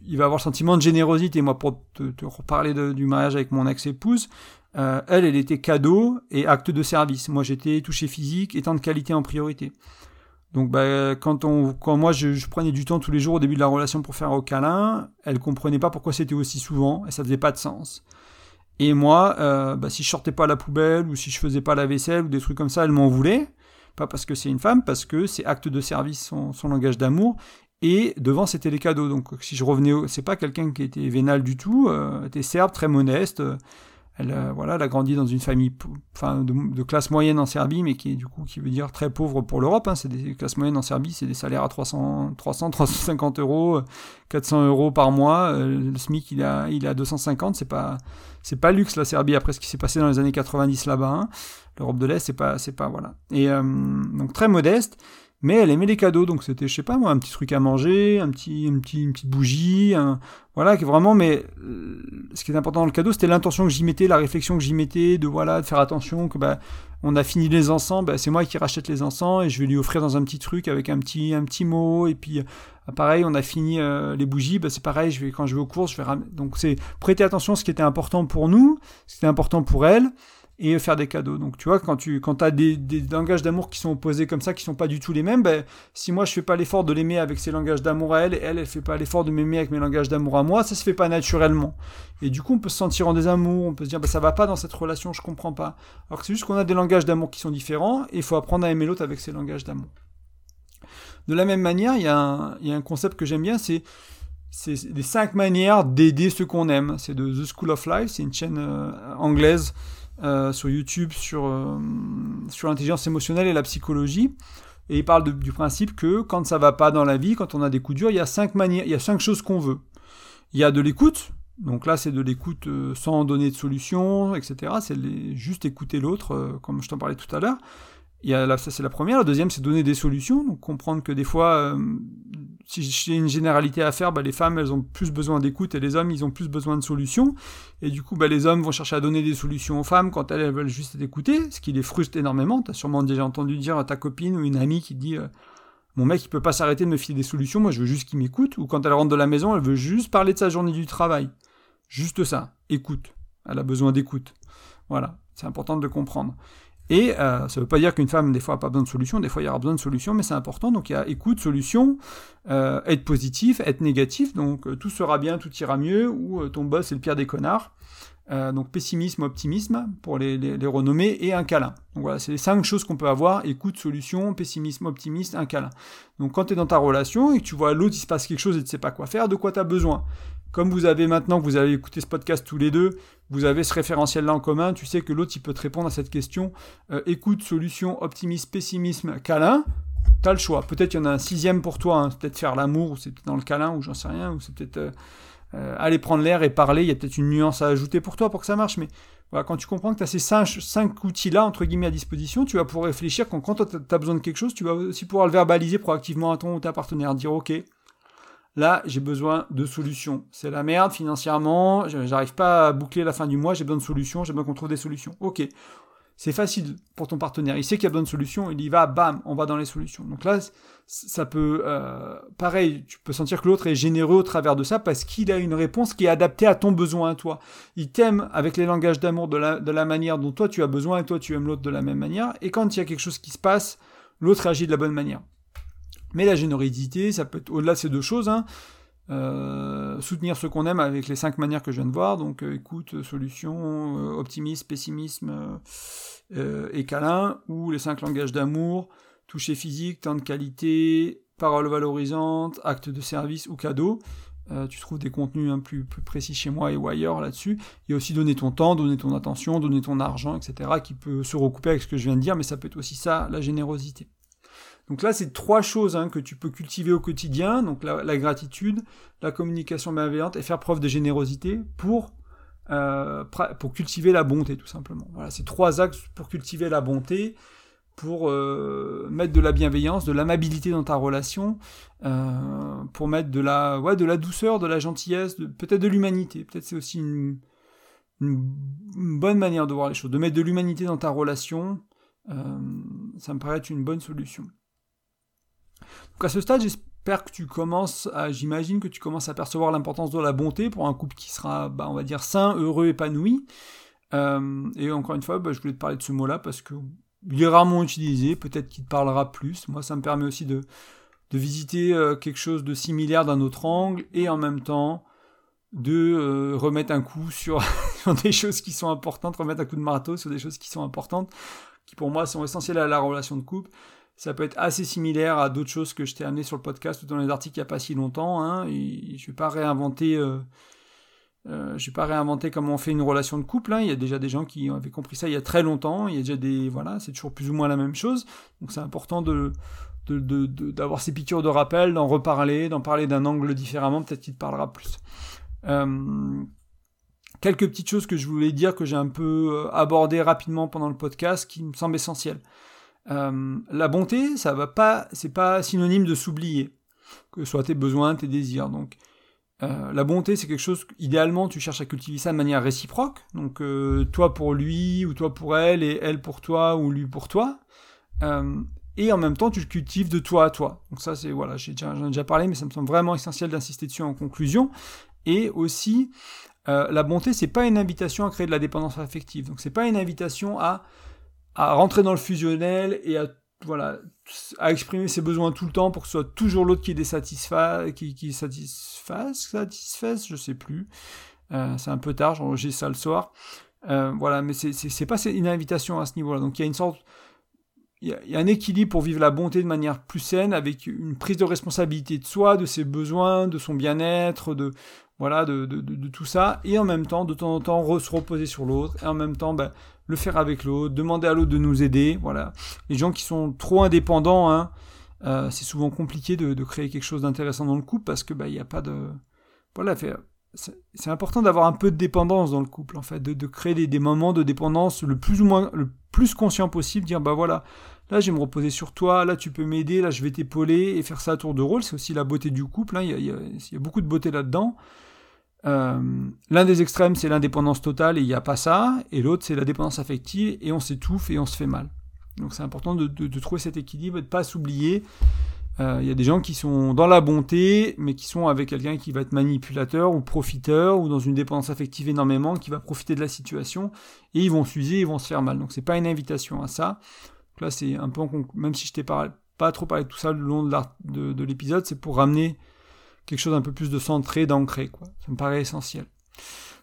il va avoir sentiment de générosité. Moi, pour te, te reparler du mariage avec mon ex-épouse, euh, elle, elle était cadeau et acte de service. Moi, j'étais touché physique et temps de qualité en priorité. Donc, bah, quand, on, quand moi, je, prenais du temps tous les jours au début de la relation pour faire un câlin, elle comprenait pas pourquoi c'était aussi souvent et ça faisait pas de sens. Et moi, euh, bah, si je sortais pas la poubelle ou si je faisais pas la vaisselle ou des trucs comme ça, elle m'en voulait. Pas parce que c'est une femme, parce que c'est acte de service, son, son langage d'amour. Et devant, c'était les cadeaux. Donc, si je revenais, c'est pas quelqu'un qui était vénal du tout, euh, était serbe, très modeste. Elle, euh, voilà, elle a grandi dans une famille, enfin, de, classe moyenne en Serbie, mais qui du coup, qui veut dire très pauvre pour l'Europe. Hein. C'est des classes moyennes en Serbie, c'est des salaires à 300, 300, 350 euros, 400 euros par mois. Euh, le SMIC, il a, il a 250. C'est pas, c'est pas luxe la Serbie après ce qui s'est passé dans les années 90 là-bas. Hein. L'Europe de l'Est, c'est pas, c'est pas voilà. Et euh, donc très modeste mais elle aimait les cadeaux, donc c'était, je sais pas moi, un petit truc à manger, un petit, une, petit, une petite bougie, voilà, qui vraiment, mais euh, ce qui est important dans le cadeau, c'était l'intention que j'y mettais, la réflexion que j'y mettais, de voilà, de faire attention que bah, on a fini les encens, bah, c'est moi qui rachète les encens et je vais lui offrir dans un petit truc avec un petit, un petit mot, et puis euh, pareil, on a fini euh, les bougies, bah, c'est pareil, je vais, quand je vais aux courses, je vais donc c'est prêter attention à ce qui était important pour nous, ce qui était important pour elle, et faire des cadeaux. Donc tu vois, quand tu quand as des, des langages d'amour qui sont opposés comme ça, qui sont pas du tout les mêmes, ben, si moi je fais pas l'effort de l'aimer avec ses langages d'amour à elle, et elle, elle fait pas l'effort de m'aimer avec mes langages d'amour à moi, ça se fait pas naturellement. Et du coup, on peut se sentir en désamour, on peut se dire, ben, ça va pas dans cette relation, je comprends pas. Alors que c'est juste qu'on a des langages d'amour qui sont différents, et il faut apprendre à aimer l'autre avec ses langages d'amour. De la même manière, il y, y a un concept que j'aime bien, c'est c'est les cinq manières d'aider ceux qu'on aime. C'est de The School of Life, c'est une chaîne euh, anglaise euh, sur YouTube sur, euh, sur l'intelligence émotionnelle et la psychologie. Et il parle du principe que quand ça va pas dans la vie, quand on a des coups durs, il y a cinq manières, il y a cinq choses qu'on veut. Il y a de l'écoute. Donc là, c'est de l'écoute euh, sans donner de solution, etc. C'est juste écouter l'autre, comme je t'en parlais tout à l'heure. Il y a ça c'est la première. La deuxième, c'est donner des solutions. Donc comprendre que des fois, si j'ai une généralité à faire, bah, les femmes, elles ont plus besoin d'écoute et les hommes, ils ont plus besoin de solutions. Et du coup, bah, les hommes vont chercher à donner des solutions aux femmes quand elles, veulent juste être écoutées, ce qui les frustre énormément. Tu as sûrement déjà entendu dire à ta copine ou une amie qui dit euh, Mon mec, il peut pas s'arrêter de me filer des solutions, moi je veux juste qu'il m'écoute. Ou quand elle rentre de la maison, elle veut juste parler de sa journée du travail. Juste ça, écoute. Elle a besoin d'écoute. Voilà, c'est important de le comprendre. Et euh, ça ne veut pas dire qu'une femme, des fois, n'a pas besoin de solution, des fois, il y aura besoin de solution, mais c'est important. Donc, il y a écoute, solution, euh, être positif, être négatif, donc euh, tout sera bien, tout ira mieux, ou ton boss est le pire des connards. donc, pessimisme, optimisme, pour les, les, renommer, et un câlin. Donc, voilà, c'est les cinq choses qu'on peut avoir écoute, solution, pessimisme, optimisme, un câlin. Donc, quand tu es dans ta relation et que tu vois l'autre, il se passe quelque chose et tu sais pas quoi faire, de quoi tu as besoin comme vous avez maintenant que vous avez écouté ce podcast tous les deux, vous avez ce référentiel-là en commun, tu sais que l'autre, il peut te répondre à cette question, euh, écoute, solution, optimisme, pessimisme, câlin, t'as le choix. Peut-être il y en a un sixième pour toi, hein. peut-être faire l'amour, ou c'est dans le câlin, ou j'en sais rien, ou c'est peut-être euh, euh, aller prendre l'air et parler, il y a peut-être une nuance à ajouter pour toi pour que ça marche, mais voilà, quand tu comprends que tu as ces cinq, outils-là, entre guillemets, à disposition, tu vas pouvoir réfléchir quand, quand tu as besoin de quelque chose, tu vas aussi pouvoir le verbaliser proactivement à ton ou ta partenaire, dire ok, Là, j'ai besoin de solutions. C'est la merde financièrement, j'arrive pas à boucler la fin du mois, j'ai besoin de solutions, j'ai besoin qu'on trouve des solutions. Ok. c'est facile pour ton partenaire. Il sait qu'il y a besoin de solutions, il y va, bam, on va dans les solutions. Donc là, ça peut, euh, pareil, tu peux sentir que l'autre est généreux au travers de ça parce qu'il a une réponse qui est adaptée à ton besoin à toi. Il t'aime avec les langages d'amour de la, de la manière dont toi tu as besoin et toi tu aimes l'autre de la même manière. Et quand il y a quelque chose qui se passe, l'autre agit de la bonne manière. Mais la générosité, ça peut être au-delà de ces deux choses. Hein. Euh, soutenir ce qu'on aime avec les cinq manières que je viens de voir, donc euh, écoute, solution, euh, optimisme, pessimisme et câlin, ou les cinq langages d'amour, toucher physique, temps de qualité, paroles valorisantes, actes de service ou cadeaux. tu trouves des contenus un plus, plus précis chez moi et ou ailleurs là-dessus. Et aussi donner ton temps, donner ton attention, donner ton argent, etc., qui peut se recouper avec ce que je viens de dire, mais ça peut être aussi ça, la générosité. Donc là, c'est trois choses hein, que tu peux cultiver au quotidien, donc la, gratitude, la communication bienveillante et faire preuve de générosité pour, euh, pour cultiver la bonté, tout simplement. Voilà, c'est trois axes pour cultiver la bonté, pour euh, mettre de la bienveillance, de l'amabilité dans ta relation, euh, pour mettre de la, douceur, de la gentillesse, peut-être de l'humanité. Peut-être c'est aussi une, bonne manière de voir les choses, de mettre de l'humanité dans ta relation. ça me paraît être une bonne solution. Donc à ce stade, j'espère que tu commences à, j'imagine que tu commences à percevoir l'importance de la bonté pour un couple qui sera, bah, on va dire, sain, heureux, épanoui. Euh, et encore une fois, bah, je voulais te parler de ce mot-là parce que il est rarement utilisé, peut-être qu'il te parlera plus. Moi, ça me permet aussi de, visiter euh, quelque chose de similaire d'un autre angle et en même temps de euh, remettre un coup sur, sur, des choses qui sont importantes, remettre un coup de marteau sur des choses qui sont importantes, qui pour moi sont essentielles à la relation de couple ça peut être assez similaire à d'autres choses que je t'ai amené sur le podcast ou dans les articles il n'y a pas si longtemps. Hein, je vais pas réinventer. Euh, euh, je vais pas réinventer comment on fait une relation de couple. Hein. Il y a déjà des gens qui avaient compris ça il y a très longtemps. Il y a déjà des voilà, c'est toujours plus ou moins la même chose. Donc c'est important de d'avoir ces piqûres de rappel, d'en reparler, d'en parler d'un angle différemment. Peut-être qu'il te parlera plus. Euh, quelques petites choses que je voulais dire que j'ai un peu abordé rapidement pendant le podcast qui me semblent essentielles. Euh, la bonté, ça va pas, c'est pas synonyme de s'oublier, que ce soit tes besoins, tes désirs. Donc, euh, la bonté, c'est quelque chose, idéalement, tu cherches à cultiver ça de manière réciproque. Donc, euh, toi pour lui, ou toi pour elle, et elle pour toi, ou lui pour toi. et en même temps, tu le cultives de toi à toi. Donc ça, c'est, voilà, j'en ai déjà parlé, mais ça me semble vraiment essentiel d'insister dessus en conclusion. Et aussi, la bonté, c'est pas une invitation à créer de la dépendance affective. Donc, c'est pas une invitation à à rentrer dans le fusionnel et à voilà à exprimer ses besoins tout le temps pour que ce soit toujours l'autre qui désatisfasse qui, satisfasse satisfasse je sais plus. Euh, c'est un peu tard j'ai ça le soir. Euh, voilà mais c'est pas une invitation à ce niveau là donc il y a une sorte il y, un équilibre pour vivre la bonté de manière plus saine avec une prise de responsabilité de soi de ses besoins de son bien-être de voilà de, de, tout ça. Et en même temps de temps en temps se reposer sur l'autre. Et en même temps ben, le faire avec l'autre, demander à l'autre de nous aider. Voilà. Les gens qui sont trop indépendants, hein, euh, c'est souvent compliqué de, créer quelque chose d'intéressant dans le couple parce que bah il n'y a pas de voilà c'est important d'avoir un peu de dépendance dans le couple en fait de, créer des, moments de dépendance le plus ou moins le plus conscient possible dire bah voilà là je vais me reposer sur toi là tu peux m'aider là je vais t'épauler et faire ça à tour de rôle c'est aussi la beauté du couple hein. il, y a, beaucoup de beauté là dedans euh, l'un des extrêmes, c'est l'indépendance totale et il n'y a pas ça, et l'autre, c'est la dépendance affective et on s'étouffe et on se fait mal. Donc c'est important de, trouver cet équilibre et de ne pas s'oublier. Euh, il y a des gens qui sont dans la bonté, mais qui sont avec quelqu'un qui va être manipulateur ou profiteur ou dans une dépendance affective énormément, qui va profiter de la situation et ils vont s'user, ils vont se faire mal. Donc c'est pas une invitation à ça. Donc là c'est un peu, même si je t'ai pas trop parlé de tout ça le long de l'épisode, c'est pour ramener quelque chose un peu plus de centré, d'ancré, quoi. Ça me paraît essentiel.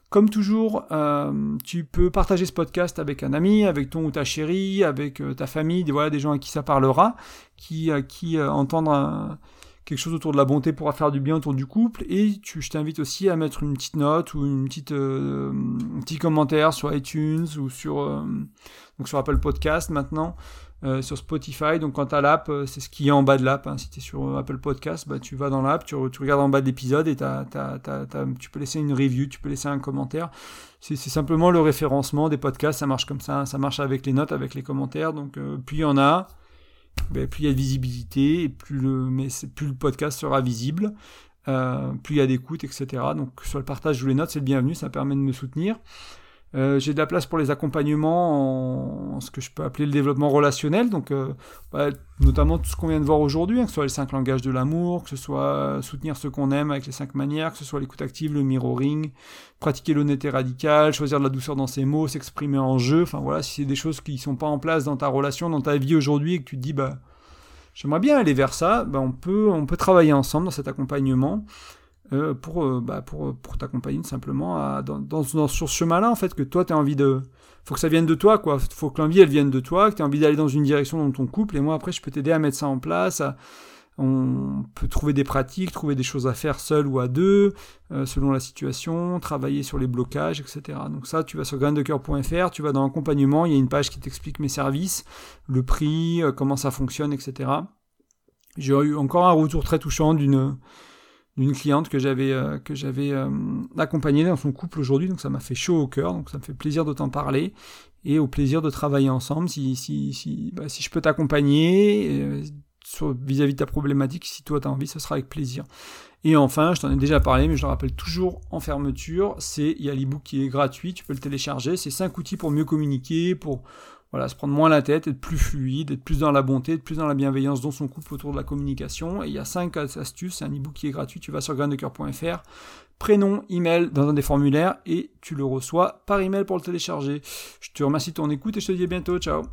Comme toujours, euh, tu peux partager ce podcast avec un ami, avec ton ou ta chérie, avec euh, ta famille, des, voilà, des gens à qui ça parlera, qui, à qui euh, entendre quelque chose autour de la bonté pourra faire du bien autour du couple. Et je t'invite aussi à mettre une petite note ou une petite, un petit commentaire sur iTunes ou sur, donc sur Apple Podcast maintenant, euh, sur Spotify. Donc quand tu as l'app, euh, c'est ce qui est en bas de l'app. Hein. Si tu es sur euh, Apple Podcast, bah, tu vas dans l'app, tu, regardes en bas de l'épisode et tu peux laisser une review, tu peux laisser un commentaire. C'est simplement le référencement des podcasts, ça marche comme ça. Ça marche avec les notes, avec les commentaires. Donc plus il y en a, bah, plus il y a de visibilité, et plus le, mais plus le podcast sera visible. plus il y a d'écoute, etc. Donc sur le partage ou les notes, c'est le bienvenu, ça permet de me soutenir. Euh, j'ai de la place pour les accompagnements en, ce que je peux appeler le développement relationnel, donc euh, bah, notamment tout ce qu'on vient de voir aujourd'hui, hein, que ce soit les cinq langages de l'amour, que ce soit soutenir ce qu'on aime avec les cinq manières, que ce soit l'écoute active, le mirroring, pratiquer l'honnêteté radicale, choisir de la douceur dans ses mots, s'exprimer en jeu, enfin voilà, si c'est des choses qui sont pas en place dans ta relation, dans ta vie aujourd'hui, et que tu te dis bah j'aimerais bien aller vers ça, bah, on peut on peut travailler ensemble dans cet accompagnement. Euh, pour, euh, bah, pour, pour t'accompagner simplement à, dans, dans, dans, sur ce chemin-là, en fait, que toi, tu as envie de... faut que ça vienne de toi, quoi. faut que l'envie, elle vienne de toi, que tu as envie d'aller dans une direction dans ton couple, et moi, après, je peux t'aider à mettre ça en place, on peut trouver des pratiques, trouver des choses à faire seul ou à deux, euh, selon la situation, travailler sur les blocages, etc. Donc ça, tu vas sur graindecoeur.fr, tu vas dans l'accompagnement, il y a une page qui t'explique mes services, le prix, comment ça fonctionne, etc. J'ai eu encore un retour très touchant d'une d'une cliente que j'avais euh, que j'avais euh, accompagnée dans son couple aujourd'hui, donc ça m'a fait chaud au cœur, donc ça me fait plaisir de t'en parler et au plaisir de travailler ensemble. Si si si, bah, si je peux t'accompagner euh, vis-à-vis de ta problématique, si toi tu as envie, ce sera avec plaisir. Et enfin, je t'en ai déjà parlé, mais je le rappelle toujours en fermeture, c'est il y a l'ebook qui est gratuit, tu peux le télécharger, c'est 5 outils pour mieux communiquer, pour voilà, se prendre moins la tête, être plus fluide, être plus dans la bonté, être plus dans la bienveillance dans son couple autour de la communication. Et il y a 5 astuces, c'est un ebook qui est gratuit, tu vas sur graindecoeur.fr, prénom, email dans un des formulaires et tu le reçois par email pour le télécharger. Je te remercie de ton écoute et je te dis à bientôt, ciao